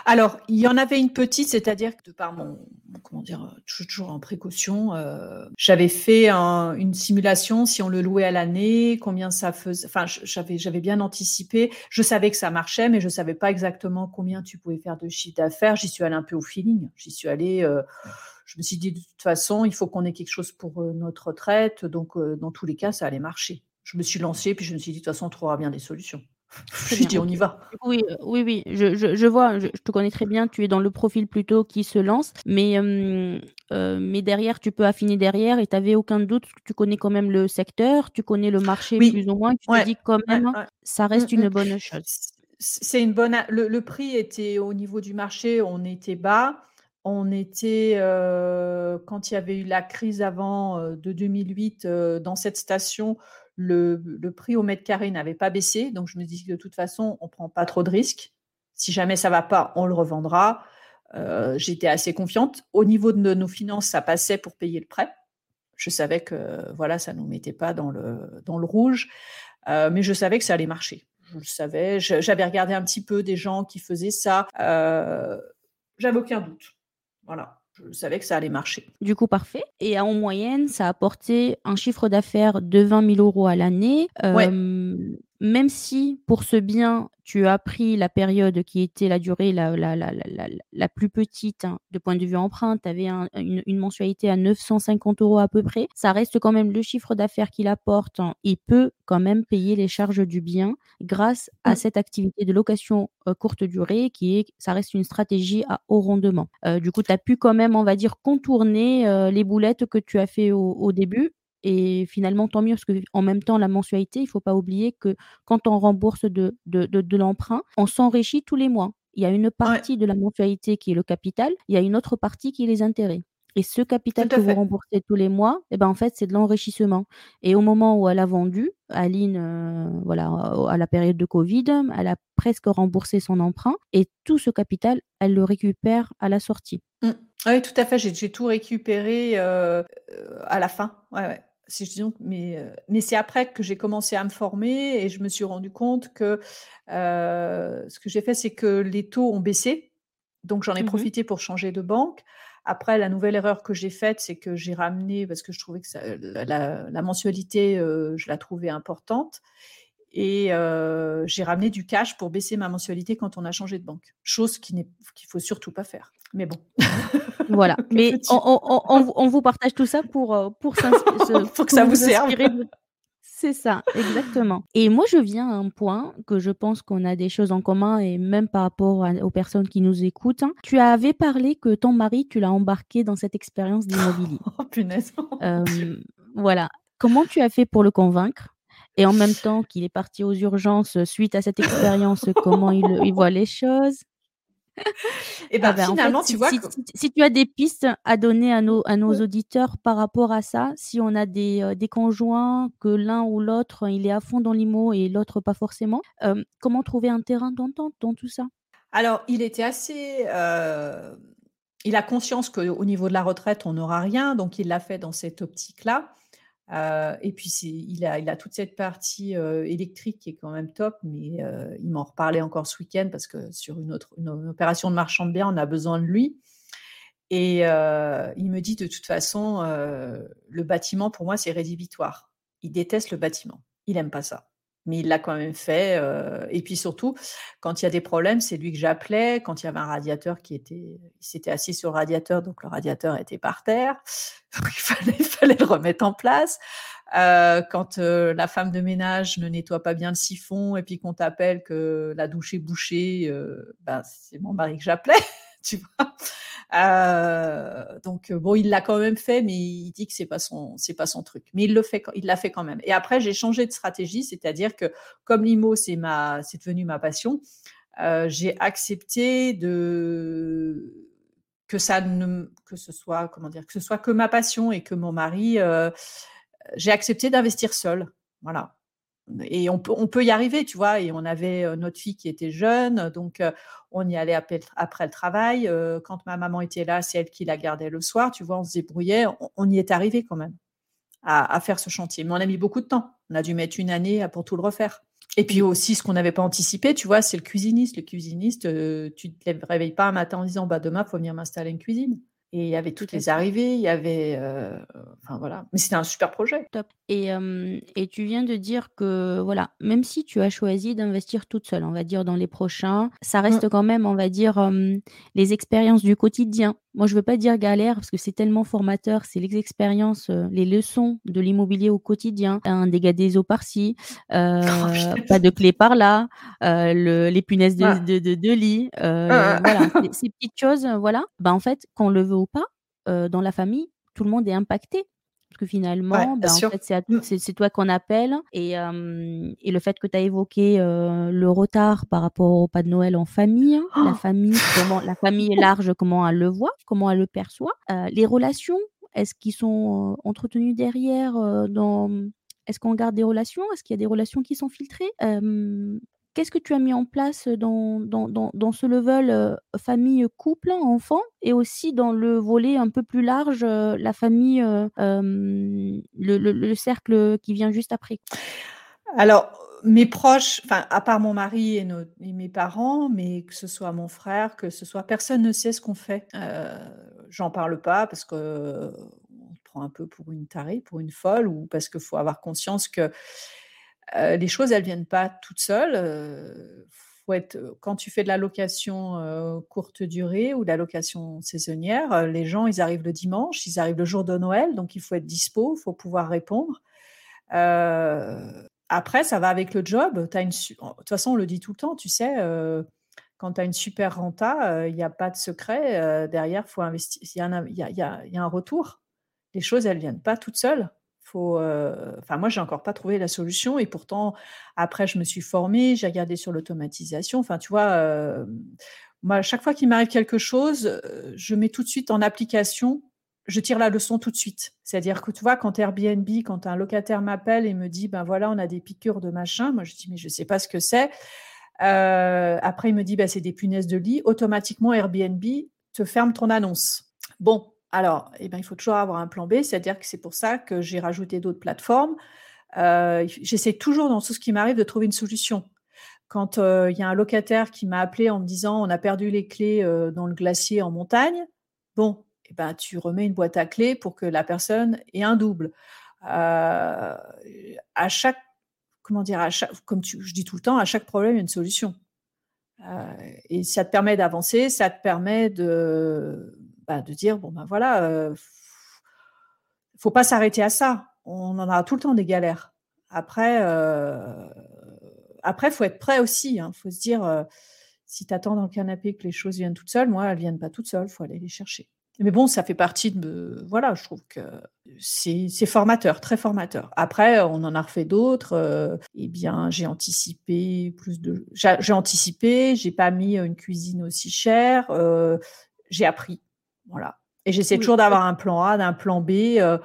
Alors, il y en avait une petite, c'est-à-dire que de par mon, comment dire, toujours en précaution, euh, j'avais fait une simulation si on le louait à l'année, combien ça faisait. Enfin, j'avais, bien anticipé. Je savais que ça marchait, mais je savais pas exactement combien tu pouvais faire de chiffre d'affaires. J'y suis allée un peu au feeling. J'y suis allée. Euh, je me suis dit de toute façon, il faut qu'on ait quelque chose pour euh, notre retraite. Donc, dans tous les cas, ça allait marcher. Je me suis lancée, puis je me suis dit de toute façon, on trouvera bien des solutions. Je dis, on y va. Oui, euh, oui, oui, je, je, vois, je, te connais très bien, tu es dans le profil plutôt qui se lance, mais, euh, mais derrière, tu peux affiner derrière et tu n'avais aucun doute, tu connais quand même le secteur, tu connais le marché plus ou moins, tu te dis quand même, ça reste mmh, une bonne chose. C'est une bonne. Le, prix était au niveau du marché, on était bas. On était, euh, quand il y avait eu la crise avant de 2008, dans cette station, le, prix au mètre carré n'avait pas baissé. Donc, je me dis que de toute façon, on ne prend pas trop de risques. Si jamais ça ne va pas, on le revendra. Euh, j'étais assez confiante. Au niveau de nos finances, ça passait pour payer le prêt. Je savais que voilà, ça ne nous mettait pas dans le, dans le rouge, euh, mais je savais que ça allait marcher. Je le savais. J'avais regardé un petit peu des gens qui faisaient ça. Euh, j'avais aucun doute. Voilà je savais que ça allait marcher. Du coup, parfait. Et en moyenne, ça a apporté un chiffre d'affaires de 20 000 euros à l'année. Euh, même si pour ce bien, tu as pris la période qui était la durée la, la, la, la plus petite hein, de point de vue empreinte, tu avais une, mensualité à 950 euros à peu près, ça reste quand même le chiffre d'affaires qu'il apporte hein, et peut quand même payer les charges du bien grâce à mmh. cette activité de location euh, courte durée qui est, ça reste une stratégie à haut rendement. Euh, du coup, tu as pu quand même, on va dire, contourner euh, les boulettes que tu as fait au, au début et finalement, tant mieux, parce qu'en même temps, la mensualité, il ne faut pas oublier que quand on rembourse de, de, de, l'emprunt, on s'enrichit tous les mois. Il y a une partie de la mensualité qui est le capital, il y a une autre partie qui est les intérêts. Et ce capital que vous remboursez tous les mois, eh ben, en fait, c'est de l'enrichissement. Et au moment où elle a vendu, Aline, euh, voilà, à la période de Covid, elle a presque remboursé son emprunt et tout ce capital, elle le récupère à la sortie. Mmh. Oui, tout à fait. J'ai tout récupéré euh, euh, à la fin. Ouais, ouais mais, mais c'est après que j'ai commencé à me former et je me suis rendu compte que ce que j'ai fait, c'est que les taux ont baissé. Donc, j'en ai mmh profité pour changer de banque. Après, la nouvelle erreur que j'ai faite, c'est que j'ai ramené, parce que je trouvais que la, mensualité, je la trouvais importante. Et j'ai ramené du cash pour baisser ma mensualité quand on a changé de banque. Chose qu'il ne faut surtout pas faire. Mais bon. [LAUGHS] Voilà. Mais on, vous partage tout ça pour, euh, pour, [LAUGHS] pour que ça vous, serve. [LAUGHS] C'est ça, exactement. Et moi, je viens à un point que je pense qu'on a des choses en commun et même par rapport aux personnes qui nous écoutent. Hein. Tu avais parlé que ton mari, tu l'as embarqué dans cette expérience d'immobilier. oh punaise. Euh, voilà. Comment tu as fait pour le convaincre? Et en même temps qu'il est parti aux urgences suite à cette expérience, comment il, il voit les choses? [LAUGHS] Et ben, ah ben finalement, tu vois. Si, tu as des pistes à donner à nos, à nos auditeurs par rapport à ça, si on a des, euh, des conjoints, que l'un ou l'autre, il est à fond dans l'IMO et l'autre pas forcément, euh, comment trouver un terrain d'entente dans tout ça? Alors, il était assez. Euh, il a conscience qu'au niveau de la retraite, on n'aura rien, donc il l'a fait dans cette optique-là. Euh, et puis, il a, toute cette partie euh, électrique qui est quand même top, mais euh, il m'en reparlait encore ce week-end parce que sur une autre opération de marchand de biens, on a besoin de lui. Et il me dit de toute façon, le bâtiment, pour moi, c'est rédhibitoire. Il déteste le bâtiment. Il n'aime pas ça mais il l'a quand même fait. et puis surtout, quand il y a des problèmes, c'est lui que j'appelais. Quand il y avait un radiateur qui était, il s'était assis sur le radiateur, donc le radiateur était par terre. [LAUGHS] il fallait, fallait le remettre en place. quand la femme de ménage ne nettoie pas bien le siphon et puis qu'on t'appelle que la douche est bouchée, ben, c'est mon mari que j'appelais, [LAUGHS] tu vois. Euh, donc bon, il l'a quand même fait, mais il dit que c'est pas son, c'est pas son truc. Mais il le fait, il l'a fait quand même. Et après, j'ai changé de stratégie, c'est-à-dire que comme l'IMO, c'est devenu ma passion, euh, j'ai accepté de que ça ne, que ce soit, comment dire, que ce soit que ma passion et que mon mari, euh, j'ai accepté d'investir seul. Voilà. Et on peut, on peut y arriver, tu vois. Et on avait notre fille qui était jeune, donc on y allait après, le travail. quand ma maman était là, c'est elle qui la gardait le soir, tu vois, on se débrouillait. On, y est arrivé quand même à, faire ce chantier. Mais on a mis beaucoup de temps. On a dû mettre une année pour tout le refaire. Et puis aussi, ce qu'on n'avait pas anticipé, tu vois, c'est le cuisiniste. Le cuisiniste, tu ne te réveilles pas un matin en disant, bah, demain, il faut venir m'installer une cuisine. Et il y avait toutes les arrivées, il y avait. enfin voilà. Mais c'était un super projet. Top. Et, et tu viens de dire que, voilà, même si tu as choisi d'investir toute seule, on va dire dans les prochains, ça mmh. reste quand même, on va dire, les expériences du quotidien. Moi, je veux pas dire galère parce que c'est tellement formateur, c'est les expériences, les leçons de l'immobilier au quotidien. Un dégât des eaux par-ci, [LAUGHS] oh, pas de clé par-là, les punaises de, de, de, lit, voilà, [LAUGHS] ces, petites choses, voilà. Bah, en fait, qu'on le veut ou pas, dans la famille, tout le monde est impacté que finalement, en fait, mmh. c'est toi qu'on appelle. Et, et, le fait que tu as évoqué le retard par rapport au pas de Noël en famille, hein, la famille, comment la famille large, comment elle le voit, comment elle le perçoit, les relations, est-ce qu'ils sont entretenues derrière dans est-ce qu'on garde des relations Est-ce qu'il y a des relations qui sont filtrées Qu'est-ce que tu as mis en place dans, dans, dans, ce level famille, couple, enfant, et aussi dans le volet un peu plus large, la famille, le, le, cercle qui vient juste après? Alors, mes proches, enfin, à part mon mari et, mes parents, mais que ce soit mon frère, que ce soit personne ne sait ce qu'on fait. J'en parle pas parce que on prend un peu pour une tarée, pour une folle, ou parce qu'il faut avoir conscience que les choses, elles viennent pas toutes seules. faut être, quand tu fais de la location courte durée ou de la location saisonnière, les gens, ils arrivent le dimanche, ils arrivent le jour de Noël, donc il faut être dispo, il faut pouvoir répondre. après, ça va avec le job. De toute façon, on le dit tout le temps, tu sais, quand tu as une super renta, il n'y a pas de secret. derrière. Il y, a, y, a un retour. Les choses, elles viennent pas toutes seules. Faut, enfin, moi, j'ai encore pas trouvé la solution et pourtant, après, je me suis formée, j'ai regardé sur l'automatisation. Enfin, tu vois, moi, à chaque fois qu'il m'arrive quelque chose, je mets tout de suite en application, je tire la leçon tout de suite. C'est-à-dire que tu vois, quand Airbnb, quand un locataire m'appelle et me dit, ben voilà, on a des piqûres de machin, moi, je dis, mais je sais pas ce que c'est. après, il me dit, ben, c'est des punaises de lit. Automatiquement, Airbnb te ferme ton annonce. Bon, alors, eh ben, il faut toujours avoir un plan B, c'est-à-dire que c'est pour ça que j'ai rajouté d'autres plateformes. Euh, j'essaie toujours dans tout ce qui m'arrive de trouver une solution. Quand euh, il y a un locataire qui m'a appelé en me disant on a perdu les clés euh, dans le glacier en montagne, bon, eh ben, tu remets une boîte à clés pour que la personne ait un double. à chaque, comment dire, à chaque, comme je dis tout le temps, à chaque problème, il y a une solution. et ça te permet d'avancer, ça te permet de, bah, de dire bon ben voilà, euh, faut pas s'arrêter à ça. On en a tout le temps des galères. Après, euh, après, faut être prêt aussi. Il hein. faut se dire, si tu attends dans le canapé que les choses viennent toutes seules, moi, elles viennent pas toutes seules. Faut aller les chercher. Mais bon, ça fait partie de. Voilà, je trouve que c'est formateur, très formateur. Après, on en a refait d'autres. eh bien, j'ai anticipé plus de. J'ai anticipé, j'ai pas mis une cuisine aussi chère. j'ai appris. Voilà. Et j'essaie toujours d'avoir un plan A, un plan B, euh,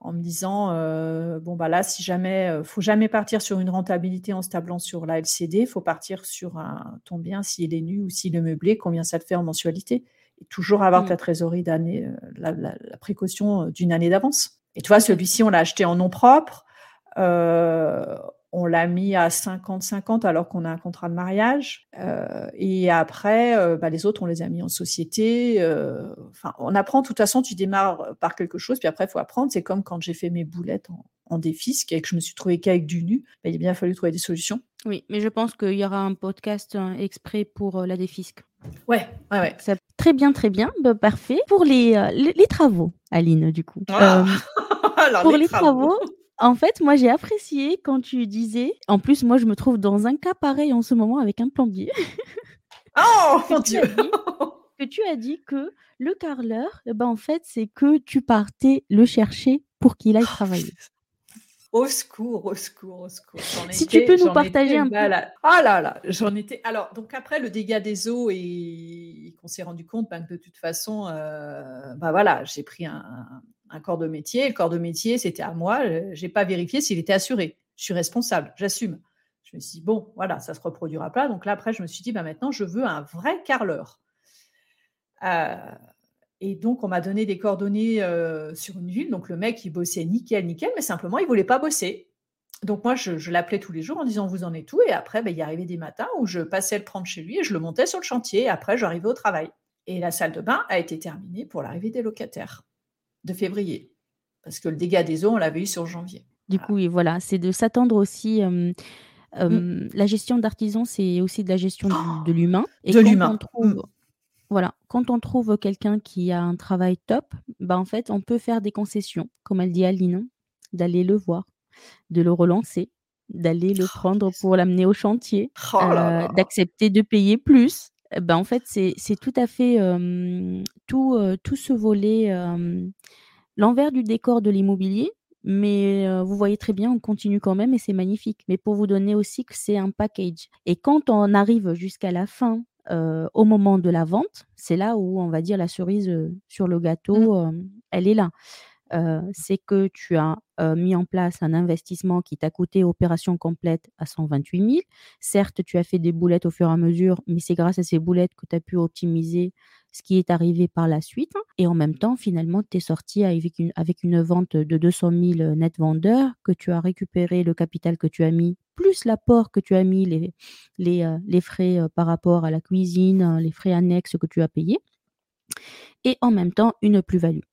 en me disant euh, bon bah là, si jamais, euh, faut jamais partir sur une rentabilité en se tablant sur la LCD, faut partir sur un, ton bien s'il est nu ou s'il est meublé, combien ça te fait en mensualité. Et toujours avoir ta trésorerie d'année, la, précaution d'une année d'avance. Et tu vois, celui-ci, on l'a acheté en nom propre on l'a mis à 50-50 alors qu'on a un contrat de mariage. Euh, et après, euh, bah, les autres, on les a mis en société. Euh, enfin, on apprend, de toute façon, tu démarres par quelque chose, puis après, il faut apprendre. C'est comme quand j'ai fait mes boulettes en, en défisque et que je me suis trouvé qu'avec du nu. Bah, il a bien fallu trouver des solutions. Oui, mais je pense qu'il y aura un podcast exprès pour la défisque. Ouais, ouais, ouais. Ça, très bien, très bien. Bah, parfait. Pour les, les, travaux, Aline, du coup. Ah [LAUGHS] pour les, travaux en fait, moi, j'ai apprécié quand tu disais. En plus, moi, je me trouve dans un cas pareil en ce moment avec un plombier. oh [LAUGHS] mon Dieu Que tu as dit que le carreleur, eh ben, en fait, c'est que tu partais le chercher pour qu'il aille travailler. Au secours, au secours, au secours. Si tu peux nous partager un peu. Ah là là, j'en étais. Alors, donc après le dégât des eaux et qu'on s'est rendu compte ben, que de toute façon, euh, bah voilà, j'ai pris un, un corps de métier. Le corps de métier, c'était à moi. Je n'ai pas vérifié s'il était assuré. Je suis responsable, j'assume. Je me suis dit, bon, voilà, ça ne se reproduira pas. Donc là, après, je me suis dit, bah, maintenant, je veux un vrai carleur. Euh, et donc, on m'a donné des coordonnées euh, sur une ville. Donc, le mec, il bossait nickel, nickel, mais simplement, il ne voulait pas bosser. Donc, moi, je, l'appelais tous les jours en disant, vous en êtes où? Et après, ben, il y arrivait des matins où je passais le prendre chez lui et je le montais sur le chantier. Après, j'arrivais au travail. Et la salle de bain a été terminée pour l'arrivée des locataires de février. Parce que le dégât des eaux, on l'avait eu sur janvier. Du coup, et voilà, c'est de s'attendre aussi. Euh, Mmh. La gestion d'artisan, c'est aussi de la gestion de l'humain. de l'humain. Mmh. Voilà, quand on trouve quelqu'un qui a un travail top, bah, en fait, on peut faire des concessions, comme elle dit Aline, d'aller le voir, de le relancer, d'aller le oh, prendre pour l'amener au chantier, oh euh, d'accepter de payer plus. Ben, en fait, c'est tout à fait tout, tout ce volet, l'envers du décor de l'immobilier, mais vous voyez très bien, on continue quand même et c'est magnifique. Mais pour vous donner aussi que c'est un package. Et quand on arrive jusqu'à la fin, au moment de la vente, c'est là où on va dire la cerise sur le gâteau, mmh. elle est là. C'est que tu as mis en place un investissement qui t'a coûté opération complète à 128 000. Certes, tu as fait des boulettes au fur et à mesure, mais c'est grâce à ces boulettes que tu as pu optimiser ce qui est arrivé par la suite. Et en même temps, finalement, tu es sorti avec une, vente de 200 000 net vendeurs, que tu as récupéré le capital que tu as mis, plus l'apport que tu as mis, les, les, euh, frais euh, par rapport à la cuisine, euh, les frais annexes que tu as payés, et en même temps, une plus-value.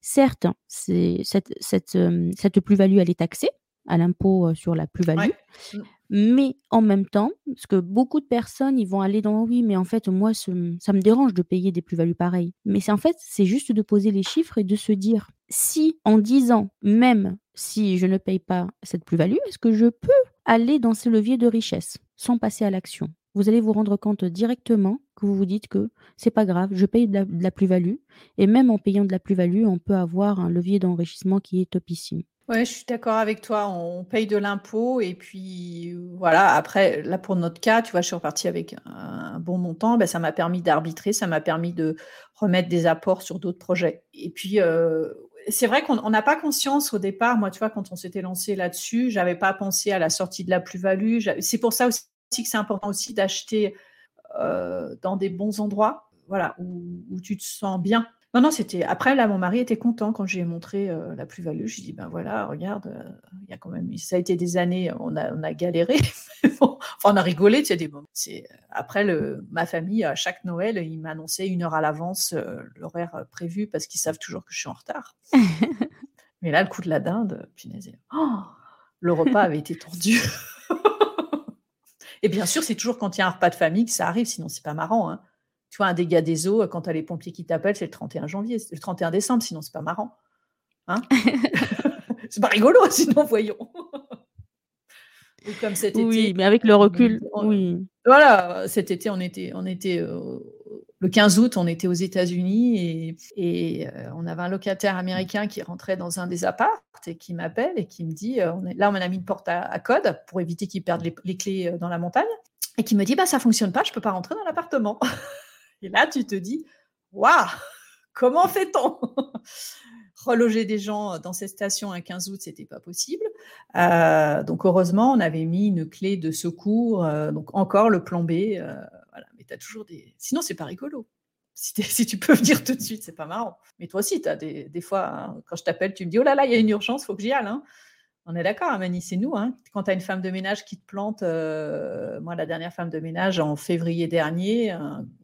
Certes, c'est, cette, cette, cette plus-value, elle est taxée à l'impôt sur la plus-value. Mmh. Mais en même temps, parce que beaucoup de personnes, ils vont aller dans oui, mais en fait, moi, ça me dérange de payer des plus-values pareilles. Mais c'est en fait, c'est juste de poser les chiffres et de se dire si en 10 ans, même si je ne paye pas cette plus-value, est-ce que je peux aller dans ce levier de richesse sans passer à l'action? Vous allez vous rendre compte directement que vous vous dites que c'est pas grave, je paye de la plus-value et même en payant de la plus-value, on peut avoir un levier d'enrichissement qui est topissime. Ouais, je suis d'accord avec toi. On paye de l'impôt et puis voilà. Après, là pour notre cas, tu vois, je suis repartie avec un, bon montant. Ben, ça m'a permis d'arbitrer, ça m'a permis de remettre des apports sur d'autres projets. Et puis euh, c'est vrai qu'on n'a pas conscience au départ. Moi, tu vois, quand on s'était lancé là-dessus, j'avais pas pensé à la sortie de la plus-value. C'est pour ça aussi que c'est important aussi d'acheter euh, dans des bons endroits, voilà, où tu te sens bien. Non, non, c'était. Après, là, mon mari était content quand j'ai montré euh, la plus-value. Je dit, ben voilà, regarde, euh, il y a quand même. Ça a été des années, on a, on a galéré. [LAUGHS] enfin, on a rigolé, tu sais, des moments. C'est... Après, le, ma famille, à chaque Noël, ils m'annonçaient une heure à l'avance euh, l'horaire prévu parce qu'ils savent toujours que je suis en retard. [LAUGHS] Mais là, le coup de la dinde, punaise, oh, le repas avait été tendu. [LAUGHS] Et bien sûr, c'est toujours quand il y a un repas de famille que ça arrive, sinon c'est pas marrant. Hein tu vois, un dégât des eaux, quand tu as les pompiers qui t'appellent, c'est le 31 janvier, le 31 décembre, sinon c'est pas marrant. Hein [LAUGHS] [LAUGHS] c'est pas rigolo, sinon voyons. [LAUGHS] comme cet été. Oui, mais avec le recul, oui. Voilà, cet été, on était, on était euh, le 15 août, on était aux États-Unis et, euh, on avait un locataire américain qui rentrait dans un des apparts et qui m'appelle et qui me dit, euh, on là, on a mis une porte à, code pour éviter qu'il perde les, clés dans la montagne et qui me dit, bah ça fonctionne pas, je peux pas rentrer dans l'appartement. [LAUGHS] Et là, tu te dis, waouh, comment fait-on? [LAUGHS] Reloger des gens dans cette station un 15 août, c'était pas possible. Euh, donc heureusement, on avait mis une clé de secours, euh, donc encore le plombé. As toujours des. Sinon, c'est pas rigolo. Si, tu peux venir tout de suite, c'est pas marrant. Mais toi aussi, tu as des, des fois, hein, quand je t'appelle, tu me dis Oh là là, il y a une urgence, faut que j'y aille. Hein. On est d'accord, Amani, c'est nous. Hein. Quand tu as une femme de ménage qui te plante, moi, la dernière femme de ménage en février dernier,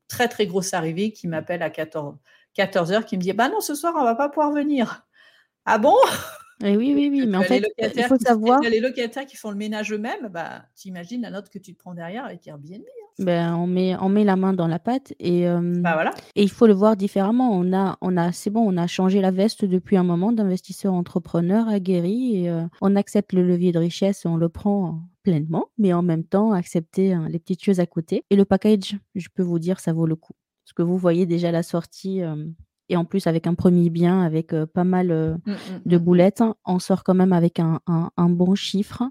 très très grosse arrivée qui m'appelle à 14, 14 heures, qui me dit Bah non, ce soir, on va pas pouvoir venir. Ah bon? Et eh oui, oui, oui, mais en fait, il faut savoir. Les locataires qui font le ménage eux-mêmes, bah, tu imagines la note que tu te prends derrière avec Airbnb. Ben, on, met, on met la main dans la pâte et, bah, voilà. et il faut le voir différemment. On a, on a, c'est bon, on a changé la veste depuis un moment d'investisseur entrepreneur aguerri et on accepte le levier de richesse, on le prend pleinement, mais en même temps accepter hein, les petites choses à côté. Et le package, je peux vous dire, ça vaut le coup. Parce que vous voyez déjà la sortie, et en plus avec un premier bien, avec pas mal mmh, mmh, de mmh. boulettes, hein, on sort quand même avec un, un, bon chiffre.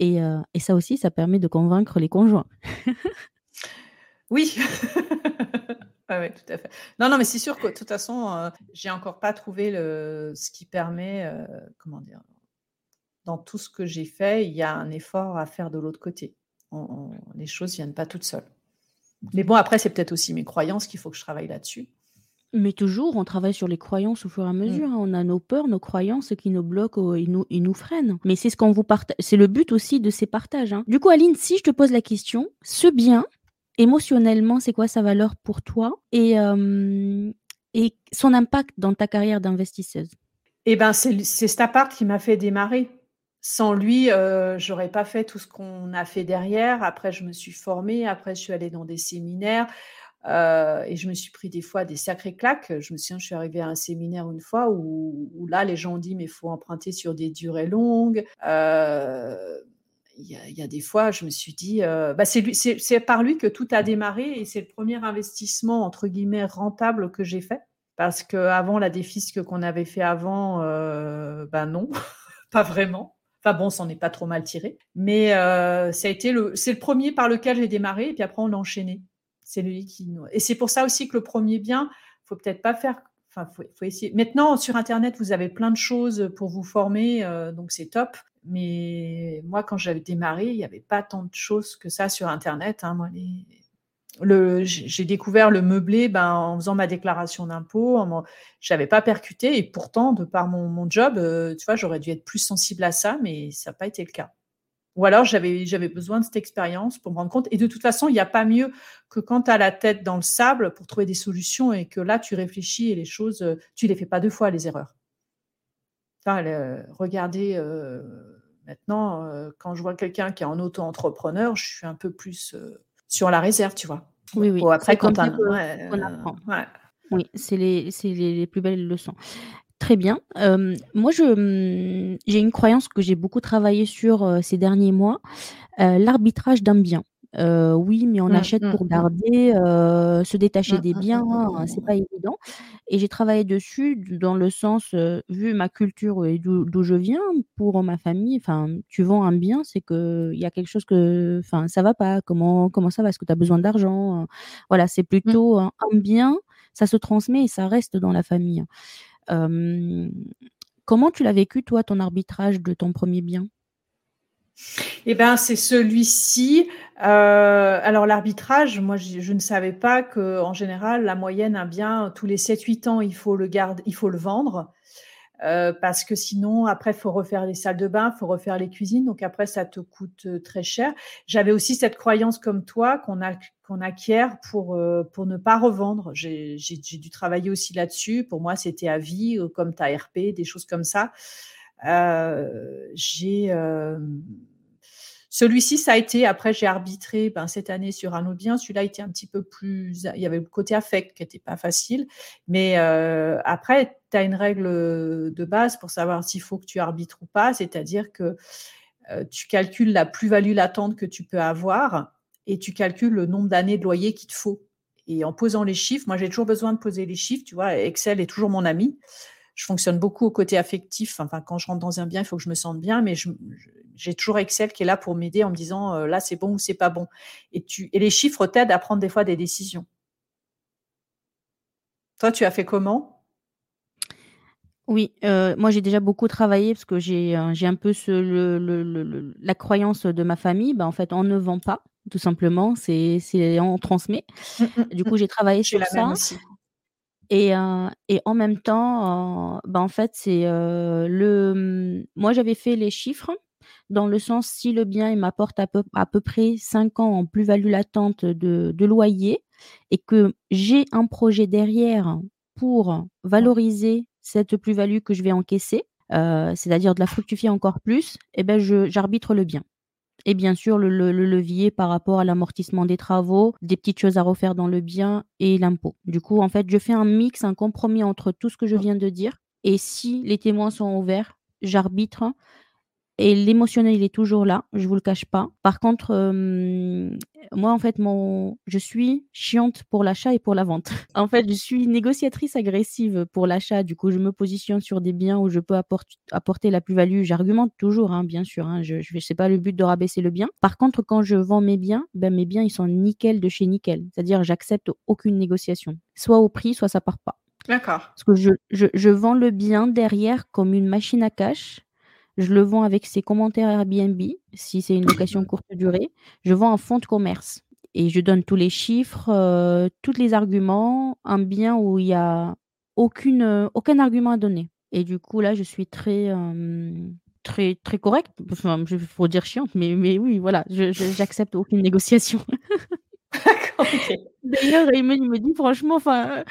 Et, et, ça aussi, ça permet de convaincre les conjoints. [LAUGHS] oui. [LAUGHS] oui, tout à fait. Non, non, mais c'est sûr que de toute façon, j'ai encore pas trouvé le, ce qui permet, comment dire, dans tout ce que j'ai fait, il y a un effort à faire de l'autre côté. les choses ne viennent pas toutes seules. Mais bon, après, c'est peut-être aussi mes croyances qu'il faut que je travaille là-dessus. Mais toujours, on travaille sur les croyances au fur et à mmh. mesure. Hein. On a nos peurs, nos croyances qui nous bloquent et nous, nous freinent. Mais c'est ce qu'on vous partage. C'est le but aussi de ces partages. Hein. Du coup, Aline, si je te pose la question, ce bien, émotionnellement, c'est quoi sa valeur pour toi et, et son impact dans ta carrière d'investisseuse? Eh ben, c'est cet appart qui m'a fait démarrer. Sans lui, euh, j'aurais pas fait tout ce qu'on a fait derrière. Après, je me suis formée. Après, je suis allée dans des séminaires. Euh, et je me suis pris des fois des sacrées claques. Je me souviens, je suis arrivée à un séminaire une fois où, là, les gens ont dit, mais il faut emprunter sur des durées longues. Euh, il y, a des fois, je me suis dit, euh, bah c'est par lui que tout a démarré et c'est le premier investissement, entre guillemets, rentable que j'ai fait. Parce qu'avant, la défisque qu'on avait fait avant, ben non, [LAUGHS] pas vraiment. Enfin bon, ça n'est pas trop mal tiré. Mais a le, c'est le premier par lequel j'ai démarré et puis après on a enchaîné. C'est lui qui Et c'est pour ça aussi que le premier bien, faut peut-être pas faire. Enfin, faut, essayer. Maintenant, sur Internet, vous avez plein de choses pour vous former, euh, donc c'est top. Mais moi, quand j'avais démarré, il n'y avait pas tant de choses que ça sur Internet. Hein. Moi, j'ai découvert le meublé ben, en faisant ma déclaration d'impôt. Je n'avais pas percuté et pourtant, de par mon, mon job, euh, tu vois, j'aurais dû être plus sensible à ça, mais ça n'a pas été le cas. Ou alors, j'avais, j'avais besoin de cette expérience pour me rendre compte. Et de toute façon, il n'y a pas mieux que quand tu as la tête dans le sable pour trouver des solutions et que là, tu réfléchis et les choses, euh, tu ne les fais pas deux fois, les erreurs. Enfin, regardez, euh, maintenant, euh, quand je vois quelqu'un qui est en auto-entrepreneur, je suis un peu plus sur la réserve, tu vois. Oui, oui. après, quand on, apprend. Oui, c'est les, c'est les, plus belles leçons. Très bien. moi, je, mmh, j'ai une croyance que j'ai beaucoup travaillé sur ces derniers mois, l'arbitrage d'un bien. Oui, mais on mmh, achète mmh, pour garder, se détacher des biens, hein, c'est pas évident. Et j'ai travaillé dessus dans le sens, vu ma culture et d'où je viens, pour ma famille, enfin, tu vends un bien, c'est qu'il y a quelque chose que, enfin, ça va pas. Comment, comment ça va? Est-ce que tu as besoin d'argent? Voilà, c'est plutôt un, un bien, ça se transmet et ça reste dans la famille comment tu l'as vécu, toi, ton arbitrage de ton premier bien? Eh ben, c'est celui-ci. Euh, alors l'arbitrage, moi, je, ne savais pas que, en général, la moyenne, un bien tous les 7-8 ans, il faut le garder, il faut le vendre. Euh, parce que sinon, après, il faut refaire les salles de bain, il faut refaire les cuisines. Donc après, ça te coûte euh, très cher. J'avais aussi cette croyance comme toi qu'on acquiert pour pour ne pas revendre. J'ai dû travailler aussi là-dessus. Pour moi, c'était à vie, comme ta RP, des choses comme ça. J'ai celui-ci, ça a été, après j'ai arbitré ben, cette année sur un autre bien, celui-là était un petit peu plus, il y avait le côté affect qui n'était pas facile, mais euh, après, tu as une règle de base pour savoir s'il faut que tu arbitres ou pas, c'est-à-dire que euh, tu calcules la plus-value latente que tu peux avoir et tu calcules le nombre d'années de loyer qu'il te faut. Et en posant les chiffres, moi j'ai toujours besoin de poser les chiffres, tu vois, Excel est toujours mon ami je fonctionne beaucoup au côté affectif. Enfin, quand je rentre dans un bien, il faut que je me sente bien, mais j'ai toujours Excel qui est là pour m'aider en me disant euh, là c'est bon ou c'est pas bon. Et, tu, et les chiffres t'aident à prendre des fois des décisions. Toi, tu as fait comment? Oui, euh, moi j'ai déjà beaucoup travaillé parce que j'ai euh, un peu ce, la croyance de ma famille. Ben, en fait, on ne vend pas, tout simplement. C'est on transmet. Mmh, mmh, du coup, j'ai travaillé sur ça. Et, et en même temps, bah, en fait, c'est, le mmh, moi, j'avais fait les chiffres dans le sens si le bien, il m'apporte à peu à peu près 5 ans en plus-value latente de de loyer et que j'ai un projet derrière pour valoriser cette plus-value que je vais encaisser, c'est-à-dire de la fructifier encore plus et ben, je j'arbitre le bien. Et bien sûr, le, levier par rapport à l'amortissement des travaux, des petites choses à refaire dans le bien et l'impôt. Du coup, en fait, je fais un mix, un compromis entre tout ce que je viens de dire. Et si les témoins sont ouverts, j'arbitre et l'émotionnel, il est toujours là, je vous le cache pas. Par contre, moi, en fait, mon, je suis chiante pour l'achat et pour la vente. [LAUGHS] en fait, je suis négociatrice agressive pour l'achat. Du coup, je me positionne sur des biens où je peux apporter la plus-value. J'argumente toujours, hein, bien sûr. Hein, je ne sais pas le but de rabaisser le bien. Par contre, quand je vends mes biens, ben, mes biens, ils sont nickel de chez nickel. C'est-à-dire, j'accepte aucune négociation. Soit au prix, soit ça part pas. D'accord. Parce que je, je, je vends le bien derrière comme une machine à cash je le vends avec ses commentaires Airbnb, si c'est une location courte durée. Je vends un fonds de commerce et je donne tous les chiffres, euh, tous les arguments, un bien où il y a aucune, euh, aucun argument à donner. Et du coup, là, je suis très, très, très correcte. Enfin, je faut dire chiante, mais, mais oui, voilà, j'accepte aucune négociation. [LAUGHS] D'ailleurs, Ayman, il me dit franchement, enfin,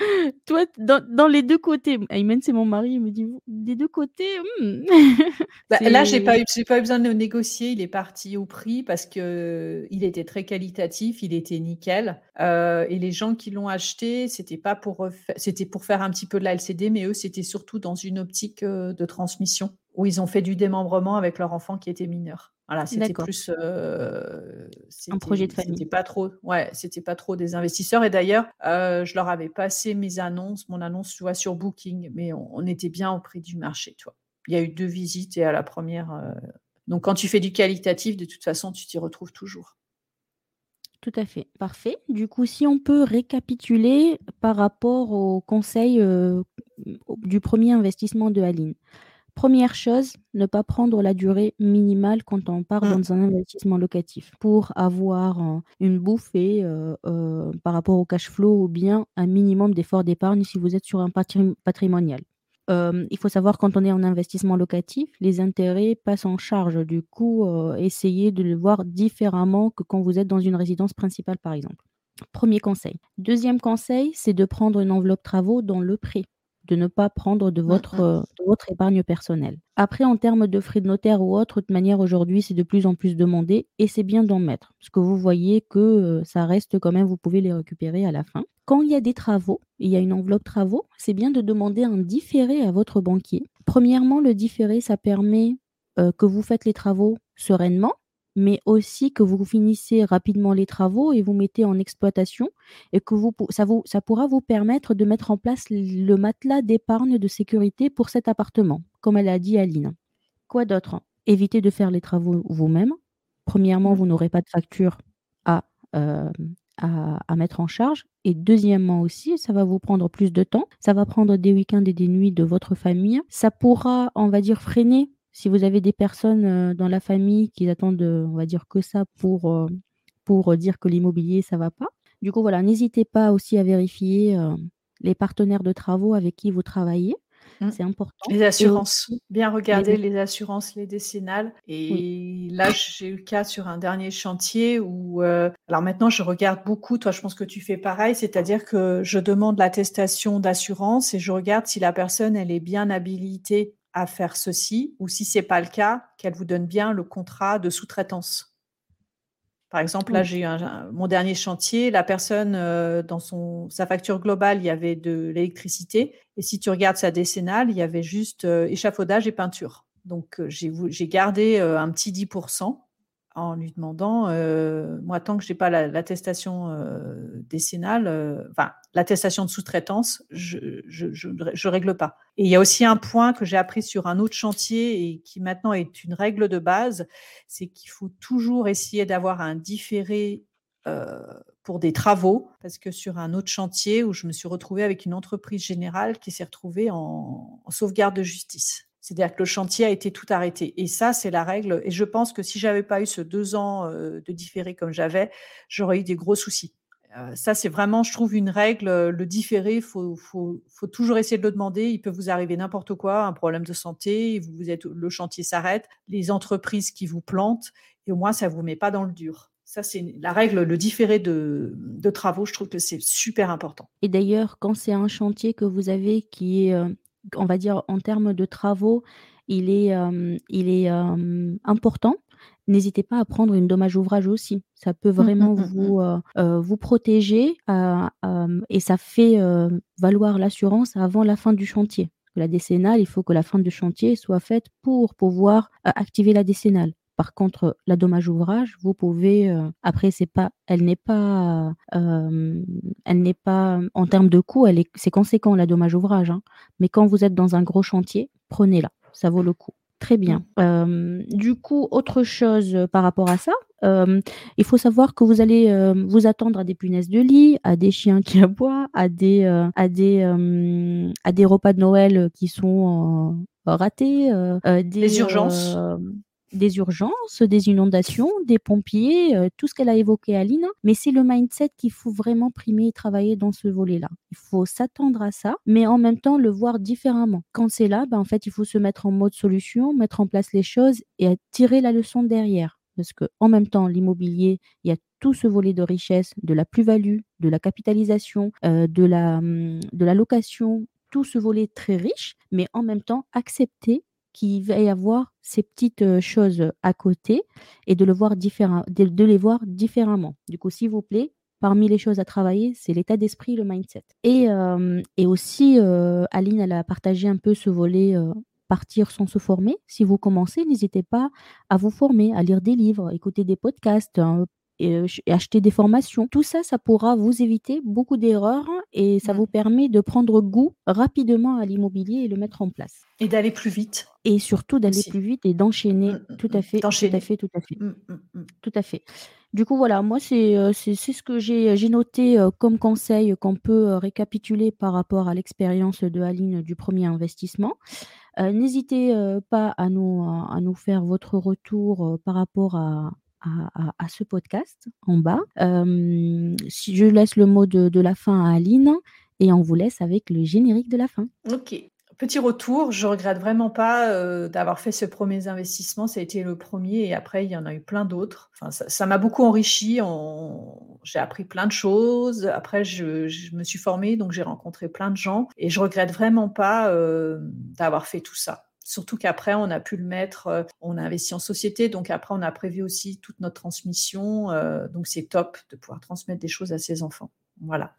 toi, dans, les deux côtés, Ayman, c'est mon mari, il me dit des deux côtés. Hmm. [LAUGHS] Bah, là, j'ai pas eu, pas eu besoin de négocier. Il est parti au prix parce que il était très qualitatif, il était nickel. Euh, et les gens qui l'ont acheté, c'était pas pour, c'était pour faire un petit peu de la LCD, mais eux, c'était surtout dans une optique euh, de transmission où ils ont fait du démembrement avec leur enfant qui était mineur. Voilà, c'était plus euh, un projet de famille. C'était pas trop, ouais, c'était pas trop des investisseurs. Et d'ailleurs, euh, je leur avais passé mes annonces, mon annonce, tu vois, sur Booking, mais on, était bien au prix du marché, tu vois. Il y a eu deux visites et à la première. Euh, donc, quand tu fais du qualitatif, de toute façon, tu t'y retrouves toujours. Tout à fait, parfait. Du coup, si on peut récapituler par rapport au conseil du premier investissement de Aline. Première chose, ne pas prendre la durée minimale quand on part mmh. dans un investissement locatif pour avoir une bouffée par rapport au cash flow ou bien un minimum d'effort d'épargne si vous êtes sur un patrimonial. il faut savoir quand on est en investissement locatif, les intérêts passent en charge. Du coup, essayez de le voir différemment que quand vous êtes dans une résidence principale, par exemple. Premier conseil. Deuxième conseil, c'est de prendre une enveloppe travaux dans le prêt de ne pas prendre de mmh, votre, mmh. votre épargne personnelle. Après, en termes de frais de notaire ou autre, de manière aujourd'hui, c'est de plus en plus demandé et c'est bien d'en mettre. Parce que vous voyez que ça reste quand même, vous pouvez les récupérer à la fin. Quand il y a des travaux, il y a une enveloppe travaux, c'est bien de demander un différé à votre banquier. Premièrement, le différé, ça permet que vous faites les travaux sereinement mais aussi que vous finissez rapidement les travaux et vous mettez en exploitation et que vous, ça, vous, ça pourra vous permettre de mettre en place le matelas d'épargne de sécurité pour cet appartement, comme elle a dit Aline. Quoi d'autre? Évitez de faire les travaux vous-même. Premièrement, vous n'aurez pas de facture euh, à, à, mettre en charge. Et deuxièmement aussi, ça va vous prendre plus de temps. Ça va prendre des week-ends et des nuits de votre famille. Ça pourra, on va dire, freiner si vous avez des personnes dans la famille qui attendent, on va dire, que ça pour, pour dire que l'immobilier, ça va pas. Du coup, voilà, n'hésitez pas aussi à vérifier les partenaires de travaux avec qui vous travaillez. Mmh. C'est important. Les assurances. Bien regarder les... assurances, les décennales. Et là, j'ai eu le cas sur un dernier chantier où, alors maintenant, je regarde beaucoup. Toi, je pense que tu fais pareil. C'est-à-dire que je demande l'attestation d'assurance et je regarde si la personne, elle est bien habilitée à faire ceci, ou si c'est pas le cas, qu'elle vous donne bien le contrat de sous-traitance. Par exemple, là, j'ai eu mon dernier chantier, la personne, euh, dans son, sa facture globale, il y avait de l'électricité. Et si tu regardes sa décennale, il y avait juste euh, échafaudage et peinture. Donc, euh, j'ai gardé un petit 10% en lui demandant, euh, moi, tant que je n'ai pas l'attestation euh, décennale, euh, l'attestation de sous-traitance, je ne règle pas. Et il y a aussi un point que j'ai appris sur un autre chantier et qui maintenant est une règle de base, c'est qu'il faut toujours essayer d'avoir un différé pour des travaux, parce que sur un autre chantier où je me suis retrouvée avec une entreprise générale qui s'est retrouvée en sauvegarde de justice. C'est-à-dire que le chantier a été tout arrêté. Et ça, c'est la règle. Et je pense que si j'avais pas eu ce deux ans euh, de différé comme j'avais, j'aurais eu des gros soucis. Euh, ça, c'est vraiment, je trouve, une règle. Le différé, il faut, toujours essayer de le demander. Il peut vous arriver n'importe quoi, un problème de santé, vous êtes, le chantier s'arrête, les entreprises qui vous plantent, et au moins, ça ne vous met pas dans le dur. Ça, c'est la règle, le différé de, travaux, je trouve que c'est super important. Et d'ailleurs, quand c'est un chantier que vous avez qui est euh, on va dire, en termes de travaux, il est, il est important. N'hésitez pas à prendre une dommage ouvrage aussi. Ça peut mmh, vraiment mmh, mmh, vous, vous protéger et ça fait valoir l'assurance avant la fin du chantier. La décennale, il faut que la fin du chantier soit faite pour pouvoir activer la décennale. Par contre, la dommage ouvrage, vous pouvez, après, c'est pas, elle n'est pas, elle n'est pas, en termes de coût, elle est, c'est conséquent la dommage ouvrage. Hein. Mais quand vous êtes dans un gros chantier, prenez-la, ça vaut le coup. Très bien. Mmh. du coup, autre chose par rapport à ça, il faut savoir que vous allez vous attendre à des punaises de lit, à des chiens qui [LAUGHS] aboient, à des, à des, à des repas de Noël qui sont ratés, des, urgences des urgences, des inondations, des pompiers, euh, tout ce qu'elle a évoqué Aline. Mais c'est le mindset qu'il faut vraiment primer et travailler dans ce volet-là. Il faut s'attendre à ça, mais en même temps le voir différemment. Quand c'est là, ben, en fait, il faut se mettre en mode solution, mettre en place les choses et tirer la leçon derrière. Parce que en même temps, l'immobilier, il y a tout ce volet de richesse, de la plus-value, de la capitalisation, euh, de, la, hum, de la location, tout ce volet très riche, mais en même temps accepter qu'il va y avoir ces petites choses à côté et de, le voir de, les voir différemment. Du coup, s'il vous plaît, parmi les choses à travailler, c'est l'état d'esprit, le mindset. Et, et aussi, Aline, elle a partagé un peu ce volet partir sans se former. Si vous commencez, n'hésitez pas à vous former, à lire des livres, écouter des podcasts, hein, et, acheter des formations. Tout ça, ça pourra vous éviter beaucoup d'erreurs et ça mmh. vous permet de prendre goût rapidement à l'immobilier et le mettre en place. Et d'aller plus vite. Et surtout d'aller plus vite et d'enchaîner. Mmh, mmh, tout à fait. Tout à fait, tout à fait. Tout à fait. Du coup, voilà, moi, c'est ce que j'ai noté comme conseil qu'on peut récapituler par rapport à l'expérience de Aline du premier investissement. N'hésitez pas à nous, à nous faire votre retour par rapport à, à, ce podcast en bas. si je laisse le mot de, la fin à Aline et on vous laisse avec le générique de la fin. Ok. Petit retour, je regrette vraiment pas d'avoir fait ce premier investissement. Ça a été le premier et après il y en a eu plein d'autres. Enfin, ça m'a beaucoup enrichi. J'ai appris plein de choses. Après, je, me suis formée, donc j'ai rencontré plein de gens et je regrette vraiment pas d'avoir fait tout ça. Surtout qu'après, on a pu le mettre, euh, on a investi en société, donc après, on a prévu aussi toute notre transmission. Euh, donc, c'est top de pouvoir transmettre des choses à ses enfants. Voilà.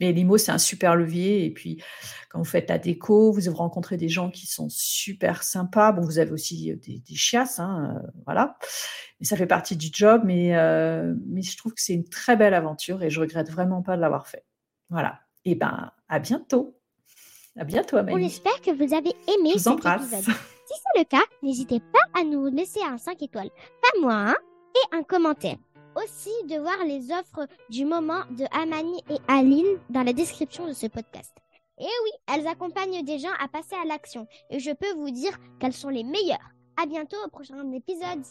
Mais l'IMO, c'est un super levier. Et puis, quand vous faites la déco, vous rencontrez des gens qui sont super sympas. Bon, vous avez aussi euh, des, chiasses, hein, voilà. Mais ça fait partie du job. Mais, mais je trouve que c'est une très belle aventure et je regrette vraiment pas de l'avoir fait. Voilà. Et ben, à bientôt. À bientôt, Amélie. On espère que vous avez aimé cet épisode. Si c'est le cas, n'hésitez pas à nous laisser un 5 étoiles, pas moins, et un commentaire. Aussi de voir les offres du moment de Amani et Aline dans la description de ce podcast. Et oui, elles accompagnent des gens à passer à l'action. Et je peux vous dire qu'elles sont les meilleures. À bientôt au prochain épisode.